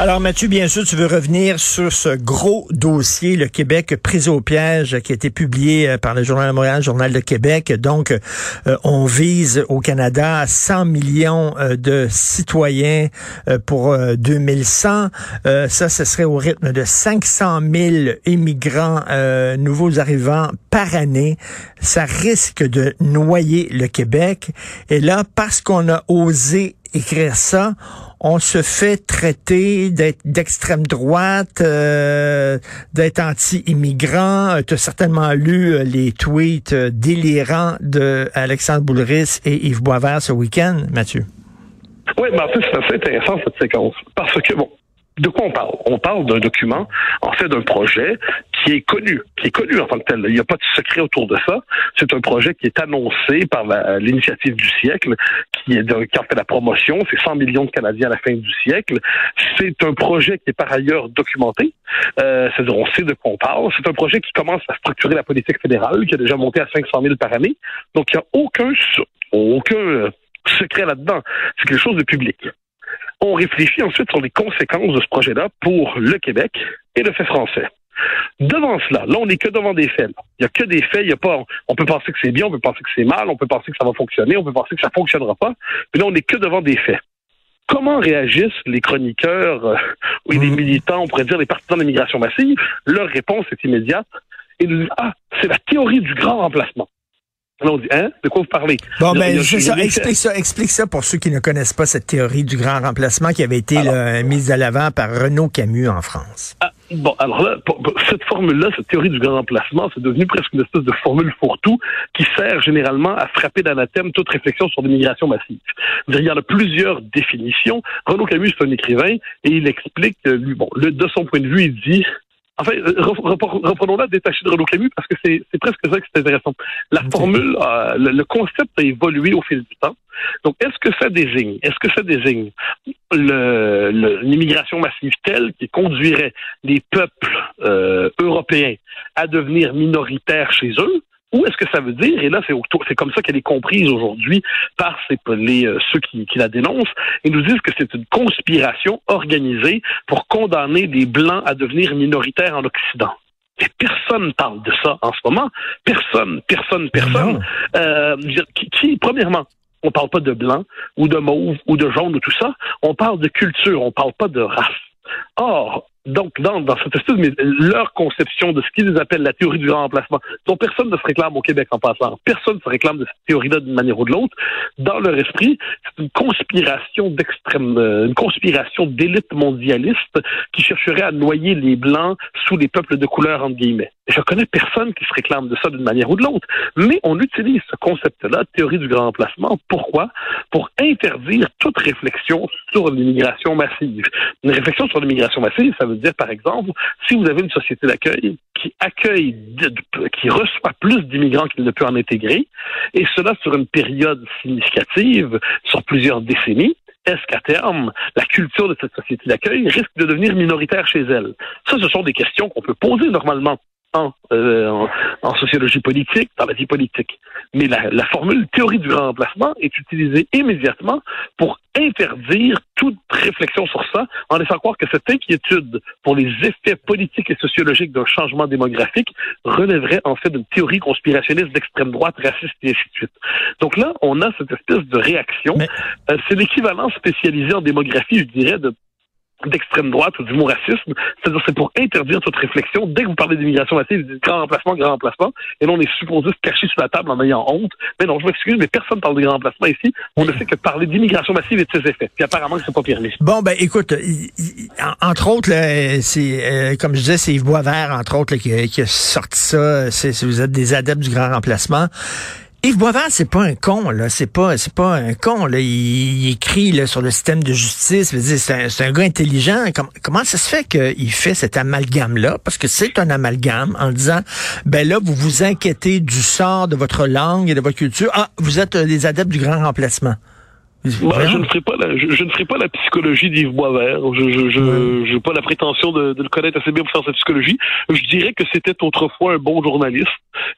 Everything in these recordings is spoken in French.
Alors Mathieu, bien sûr, tu veux revenir sur ce gros dossier, le Québec pris au piège, qui a été publié euh, par le Journal de Montréal, Journal de Québec. Donc, euh, on vise au Canada 100 millions euh, de citoyens pour 2100. ça, ce serait au rythme de 500 000 immigrants nouveaux arrivants par année. Ça risque de noyer le Québec. Et là, parce qu'on a osé écrire ça, on se fait traiter d'être d'extrême droite, euh, d'être anti-immigrant. Euh, tu as certainement lu euh, les tweets délirants de Alexandre Boulris et Yves Boisvert ce week-end, Mathieu. Oui, mais en fait, c'est assez intéressant cette séquence. Parce que, bon, de quoi on parle? On parle d'un document, en fait, d'un projet qui est connu, qui est connu en tant que tel. Il n'y a pas de secret autour de ça. C'est un projet qui est annoncé par l'initiative du siècle, qui, est qui en fait la promotion. C'est 100 millions de Canadiens à la fin du siècle. C'est un projet qui est par ailleurs documenté. Euh, C'est-à-dire, on sait de quoi on parle. C'est un projet qui commence à structurer la politique fédérale, qui a déjà monté à 500 000 par année. Donc, il n'y a aucun, aucun secret là-dedans. C'est quelque chose de public. On réfléchit ensuite sur les conséquences de ce projet-là pour le Québec et le fait français. Devant cela, là, on n'est que devant des faits. Il n'y a que des faits. Il y a pas, on peut penser que c'est bien, on peut penser que c'est mal, on peut penser que ça va fonctionner, on peut penser que ça fonctionnera pas. Mais là, on n'est que devant des faits. Comment réagissent les chroniqueurs euh, ou les mmh. militants, on pourrait dire les partisans de l'immigration massive? Leur réponse est immédiate. Ils nous disent, ah, c'est la théorie du grand remplacement. Là, on dit, hein? De quoi vous parlez? Bon, ben, ça. Explique ça. Explique ça pour ceux qui ne connaissent pas cette théorie du grand remplacement qui avait été mise à l'avant par Renaud Camus en France. Ah, bon, alors là, cette formule-là, cette théorie du grand remplacement, c'est devenu presque une espèce de formule fourre-tout qui sert généralement à frapper d'anathème toute réflexion sur l'immigration massive. Il y en a plusieurs définitions. Renaud Camus, c'est un écrivain et il explique, lui, bon, de son point de vue, il dit Enfin, reprenons-la détachée de Renaud Camus parce que c'est presque ça qui est intéressant. La formule, euh, le, concept a évolué au fil du temps. Donc, est-ce que ça désigne, est-ce que ça désigne l'immigration massive telle qui conduirait les peuples euh, européens à devenir minoritaires chez eux, où est-ce que ça veut dire? Et là, c'est comme ça qu'elle est comprise aujourd'hui par les, euh, ceux qui, qui, la dénoncent. Ils nous disent que c'est une conspiration organisée pour condamner les Blancs à devenir minoritaires en Occident. Et personne parle de ça en ce moment. Personne, personne, personne. Euh, qui, qui, premièrement, on parle pas de blanc ou de mauve ou de jaune ou tout ça. On parle de culture, on parle pas de race. Or, donc, dans, dans cette espèce, mais leur conception de ce qu'ils appellent la théorie du grand remplacement, dont personne ne se réclame au Québec en passant, personne ne se réclame de cette théorie-là d'une manière ou de l'autre, dans leur esprit, c'est une conspiration d'extrême, euh, une conspiration d'élite mondialiste qui chercherait à noyer les Blancs sous les peuples de couleur, entre guillemets. Je connais personne qui se réclame de ça d'une manière ou de l'autre, mais on utilise ce concept-là, théorie du grand remplacement. Pourquoi? Pour interdire toute réflexion sur l'immigration massive. Une réflexion sur l'immigration massive, ça veut dire, par exemple, si vous avez une société d'accueil qui accueille, qui reçoit plus d'immigrants qu'il ne peut en intégrer, et cela sur une période significative, sur plusieurs décennies, est-ce qu'à terme, la culture de cette société d'accueil risque de devenir minoritaire chez elle? Ça, ce sont des questions qu'on peut poser normalement euh, en, en, sociologie politique, dans la vie politique. Mais la, la, formule théorie du remplacement est utilisée immédiatement pour interdire toute réflexion sur ça, en laissant croire que cette inquiétude pour les effets politiques et sociologiques d'un changement démographique relèverait en fait d'une théorie conspirationniste d'extrême droite, raciste et ainsi de suite. Donc là, on a cette espèce de réaction. Euh, c'est l'équivalent spécialisé en démographie, je dirais, de d'extrême droite ou du mot racisme. C'est-à-dire c'est pour interdire toute réflexion. Dès que vous parlez d'immigration massive, vous dites grand remplacement, grand remplacement. Et là, on est supposé se cacher sous la table en ayant honte. Mais non, je m'excuse, mais personne parle de grand remplacement ici. On ne fait que parler d'immigration massive et de ses effets. Puis apparemment, c'est pas permis. Bon, ben écoute, entre autres, c'est euh, comme je disais, c'est Yves Boisvert, entre autres, qui, qui, a sorti ça. Si vous êtes des adeptes du grand remplacement. Yves Boisvert, c'est pas un con, là. C'est pas, c'est pas un con, là. Il, écrit là, sur le système de justice. C'est un, un, gars intelligent. comment ça se fait qu'il fait cet amalgame-là? Parce que c'est un amalgame en disant, ben là, vous vous inquiétez du sort de votre langue et de votre culture. Ah, vous êtes des adeptes du grand remplacement. Bah, je ne ferai pas la, je, ne ferai pas la psychologie d'Yves Boisvert. Je je je n'ai pas la prétention de, de, le connaître assez bien pour faire sa psychologie. Je dirais que c'était autrefois un bon journaliste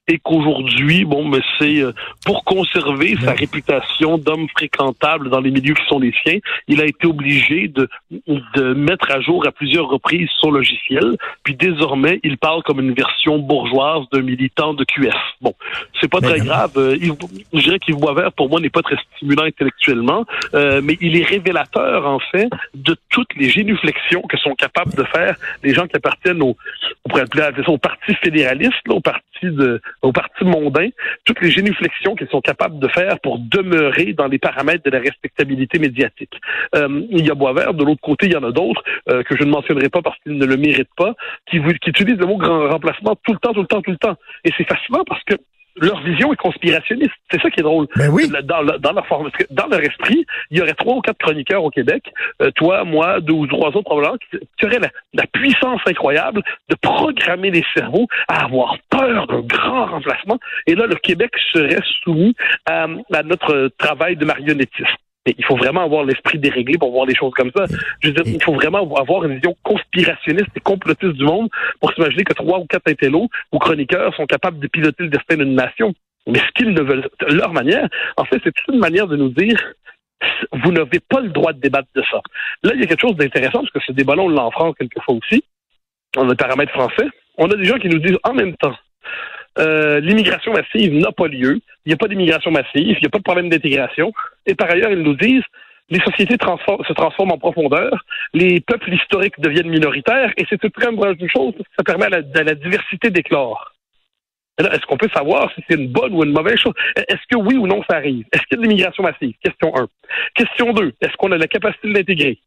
et qu'aujourd'hui, bon, mais c'est euh, pour conserver sa réputation d'homme fréquentable dans les milieux qui sont les siens, il a été obligé de de mettre à jour à plusieurs reprises son logiciel. Puis désormais, il parle comme une version bourgeoise d'un militant de QF. Bon, c'est pas très grave. Euh, je dirais qu'Yves Boisvert, pour moi, n'est pas très stimulant intellectuellement. Euh, mais il est révélateur, en fait, de toutes les génuflexions que sont capables de faire les gens qui appartiennent au, au parti fédéraliste, au parti au parti mondain, toutes les génuflexions qu'ils sont capables de faire pour demeurer dans les paramètres de la respectabilité médiatique. Euh, il y a Boisvert, de l'autre côté, il y en a d'autres euh, que je ne mentionnerai pas parce qu'ils ne le méritent pas, qui, qui utilisent le mot grand remplacement tout le temps, tout le temps, tout le temps. Et c'est fascinant parce que leur vision est conspirationniste. C'est ça qui est drôle. Ben oui. Dans, dans, leur forme, dans leur esprit, il y aurait trois ou quatre chroniqueurs au Québec, euh, toi, moi, deux ou trois autres probablement, qui, auraient la, puissance incroyable de programmer les cerveaux à avoir peur d'un grand remplacement. Et là, le Québec serait soumis à, à notre travail de marionnettiste il faut vraiment avoir l'esprit déréglé pour voir les choses comme ça. Je veux dire, il faut vraiment avoir une vision conspirationniste et complotiste du monde pour s'imaginer que trois ou quatre intellos ou chroniqueurs sont capables de piloter le destin d'une nation. Mais ce qu'ils ne veulent, leur manière, en fait, c'est une manière de nous dire vous n'avez pas le droit de débattre de ça. Là, il y a quelque chose d'intéressant, parce que ce débat-là, on l'a en France quelquefois aussi. On a le paramètre français. On a des gens qui nous disent en même temps, euh, l'immigration massive n'a pas lieu. Il n'y a pas d'immigration massive. Il n'y a pas de problème d'intégration. Et par ailleurs, ils nous disent les sociétés se transforment en profondeur, les peuples historiques deviennent minoritaires, et c'est une très bonne chose ça permet à la, diversité d'éclore. Est-ce qu'on peut savoir si c'est une bonne ou une mauvaise chose? Est-ce que oui ou non ça arrive? Est-ce qu'il y a de l'immigration massive? Question 1. Question 2. Est-ce qu'on a la capacité de l'intégrer?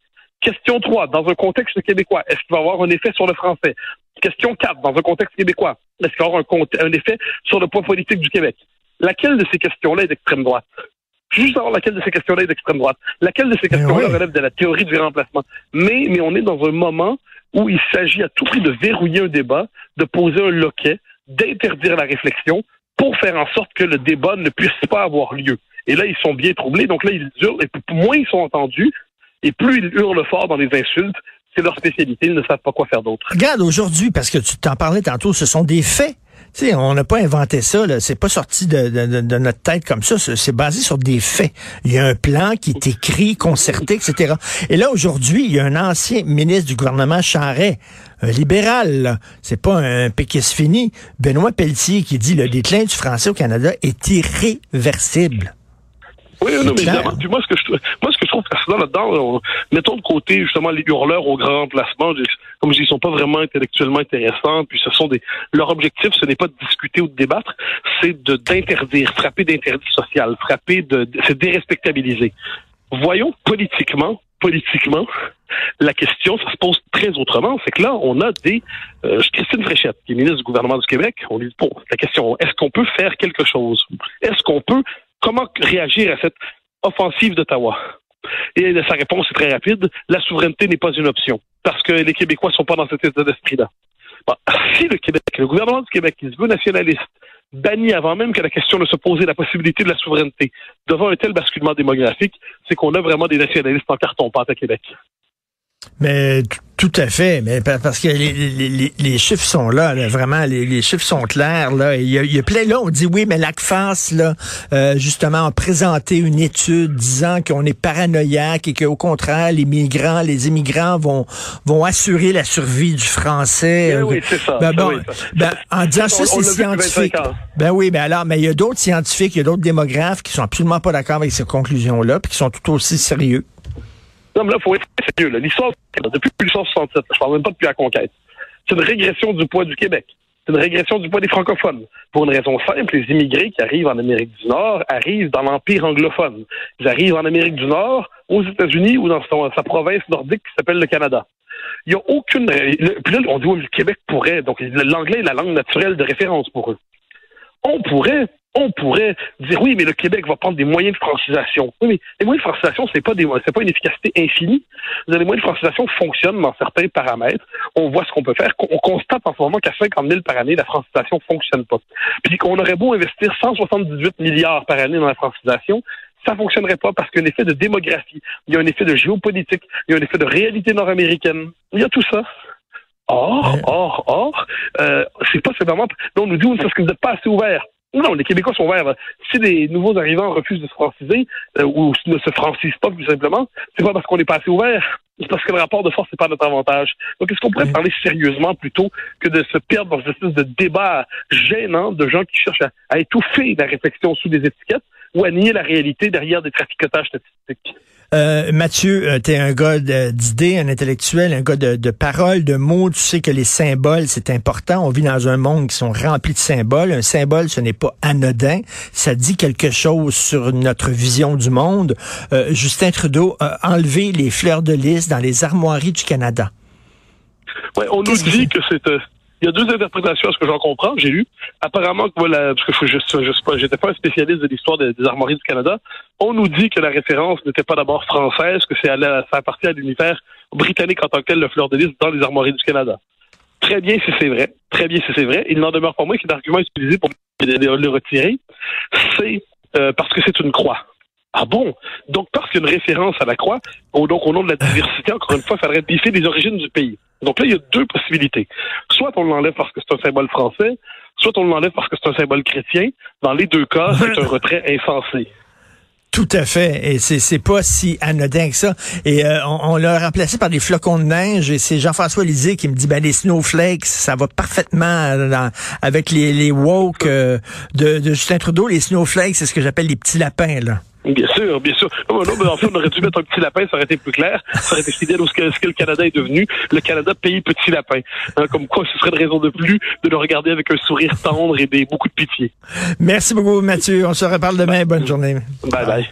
Question 3. Dans un contexte québécois, est-ce qu'il va avoir un effet sur le français? Question 4. Dans un contexte québécois, est-ce qu'il va avoir un, un effet sur le poids politique du Québec? Laquelle de ces questions-là est d'extrême droite? Juste savoir laquelle de ces questions-là est d'extrême droite. Laquelle de ces questions-là relève de la théorie du remplacement? Mais, mais on est dans un moment où il s'agit à tout prix de verrouiller un débat, de poser un loquet, d'interdire la réflexion pour faire en sorte que le débat ne puisse pas avoir lieu. Et là, ils sont bien troublés. Donc là, ils hurlent. Et moins ils sont entendus, et plus ils hurlent fort dans les insultes, c'est leur spécialité. Ils ne savent pas quoi faire d'autre. Regarde, aujourd'hui, parce que tu t'en parlais tantôt, ce sont des faits. Tu sais, on n'a pas inventé ça, là. C'est pas sorti de, de, notre tête comme ça. C'est basé sur des faits. Il y a un plan qui est écrit, concerté, etc. Et là, aujourd'hui, il y a un ancien ministre du gouvernement Charret, un libéral, c'est pas un péquiste fini, Benoît Pelletier, qui dit le déclin du français au Canada est irréversible. Oui, non, mais évidemment. Puis moi, ce que je, moi, ce que je trouve fascinant là-dedans, mettons de côté justement les hurleurs au grand emplacement, comme je dis, ils sont pas vraiment intellectuellement intéressants. Puis ce sont des, leur objectif, ce n'est pas de discuter ou de débattre, c'est de d'interdire, frapper d'interdit social, frapper de, de c'est dérespectabiliser. Voyons politiquement, politiquement, la question, ça se pose très autrement. C'est que là, on a des... Euh, Christine Fréchette, qui est ministre du gouvernement du Québec, on lui pose la question, est-ce qu'on peut faire quelque chose? Est-ce qu'on peut comment réagir à cette offensive d'Ottawa? Et sa réponse est très rapide. La souveraineté n'est pas une option parce que les Québécois ne sont pas dans cet état d'esprit-là. si le Québec, le gouvernement du Québec, qui se veut nationaliste, bannit avant même que la question ne se posait la possibilité de la souveraineté devant un tel basculement démographique, c'est qu'on a vraiment des nationalistes en carton-pâte à Québec. Mais tout à fait, mais parce que les, chiffres sont là, vraiment, les, chiffres sont clairs. Là. Il, y a, plein là, on dit oui, mais l'ACFAS, là, euh, justement, a présenté une étude disant qu'on est paranoïaque et qu'au contraire, les migrants, les immigrants vont vont assurer la survie du français. oui, c'est ça. Ben, bon, ben, en disant ça, c'est scientifique. Ben oui, mais alors, mais il y a d'autres scientifiques, il y a d'autres démographes qui sont absolument pas d'accord avec ces conclusions-là, puis qui sont tout aussi sérieux. Non, mais là, faut être sérieux. L'histoire, depuis 1867, je parle même pas depuis la conquête, c'est une régression du poids du Québec. C'est une régression du poids des francophones. Pour une raison simple, les immigrés qui arrivent en Amérique du Nord arrivent dans l'Empire anglophone. Ils arrivent en Amérique du Nord, aux États-Unis ou dans sa province nordique qui s'appelle le Canada. Il n'y a aucune... Puis là, on dit, oui, le Québec pourrait... Donc, l'anglais est la langue naturelle de référence pour eux. On pourrait on pourrait dire oui, mais le Québec va prendre des moyens de francisation. Oui, mais les moyens de francisation, c'est pas des, c'est pas une efficacité infinie. Les moyens de francisation fonctionnent dans certains paramètres. On voit ce qu'on peut faire. On constate en ce moment qu'à 50 000 par année, la francisation fonctionne pas. Puis qu'on aurait beau investir 178 milliards par année dans la francisation, ça fonctionnerait pas parce qu'il y a un effet de démographie, il y a un effet de géopolitique, il y a un effet de réalité nord-américaine. Il y a tout ça. Or, or, or, euh, c'est pas simplement. Non, on nous dit, parce que vous n'êtes pas assez ouvert. Non, les Québécois sont ouverts. Si les nouveaux arrivants refusent de se franciser euh, ou ne se francisent pas, tout simplement, c'est pas parce qu'on n'est pas assez ouvert. C'est parce que le rapport de force n'est pas notre avantage. Donc, est-ce qu'on pourrait parler sérieusement plutôt que de se perdre dans une espèce de débat gênant de gens qui cherchent à, à étouffer la réflexion sous des étiquettes ou à nier la réalité derrière des traficotages statistiques? Euh, Mathieu, euh, tu es un gars d'idées, un intellectuel, un gars de, de paroles, de mots. Tu sais que les symboles, c'est important. On vit dans un monde qui sont remplis de symboles. Un symbole, ce n'est pas anodin. Ça dit quelque chose sur notre vision du monde. Euh, Justin Trudeau a enlevé les fleurs de lys dans les armoiries du Canada. Ouais, on nous dit que c'est il y a deux interprétations à ce que j'en comprends. J'ai lu. Apparemment, que voilà, parce que je, pas, j'étais pas un spécialiste de l'histoire des, armoiries du Canada. On nous dit que la référence n'était pas d'abord française, que c'est ça appartient à l'univers britannique en tant que tel, le fleur de lys dans les armoiries du Canada. Très bien si c'est vrai. Très bien si c'est vrai. Il n'en demeure pas moins qu'un argument utilisé pour le retirer, c'est euh, parce que c'est une croix. Ah bon? Donc, parce qu'il y a une référence à la croix, donc au nom de la diversité, encore une fois, il faudrait biffer les origines du pays. Donc là, il y a deux possibilités. Soit on l'enlève parce que c'est un symbole français, soit on l'enlève parce que c'est un symbole chrétien. Dans les deux cas, c'est un retrait insensé. Tout à fait. Et c'est, pas si anodin que ça. Et euh, on, l'a remplacé par des flocons de neige. Et c'est Jean-François Lisée qui me dit, ben les snowflakes, ça va parfaitement avec les, les woke euh, de, de Justin Trudeau. Les snowflakes, c'est ce que j'appelle les petits lapins, là. Bien sûr, bien sûr. Non, mais en fait, on aurait dû mettre un petit lapin, ça aurait été plus clair. Ça aurait été fidèle à ce que, ce que le Canada est devenu. Le Canada pays petit lapin. Hein, comme quoi, ce serait de raison de plus de le regarder avec un sourire tendre et des, beaucoup de pitié. Merci beaucoup, Mathieu. On se reparle demain. Bonne journée. Bye bye.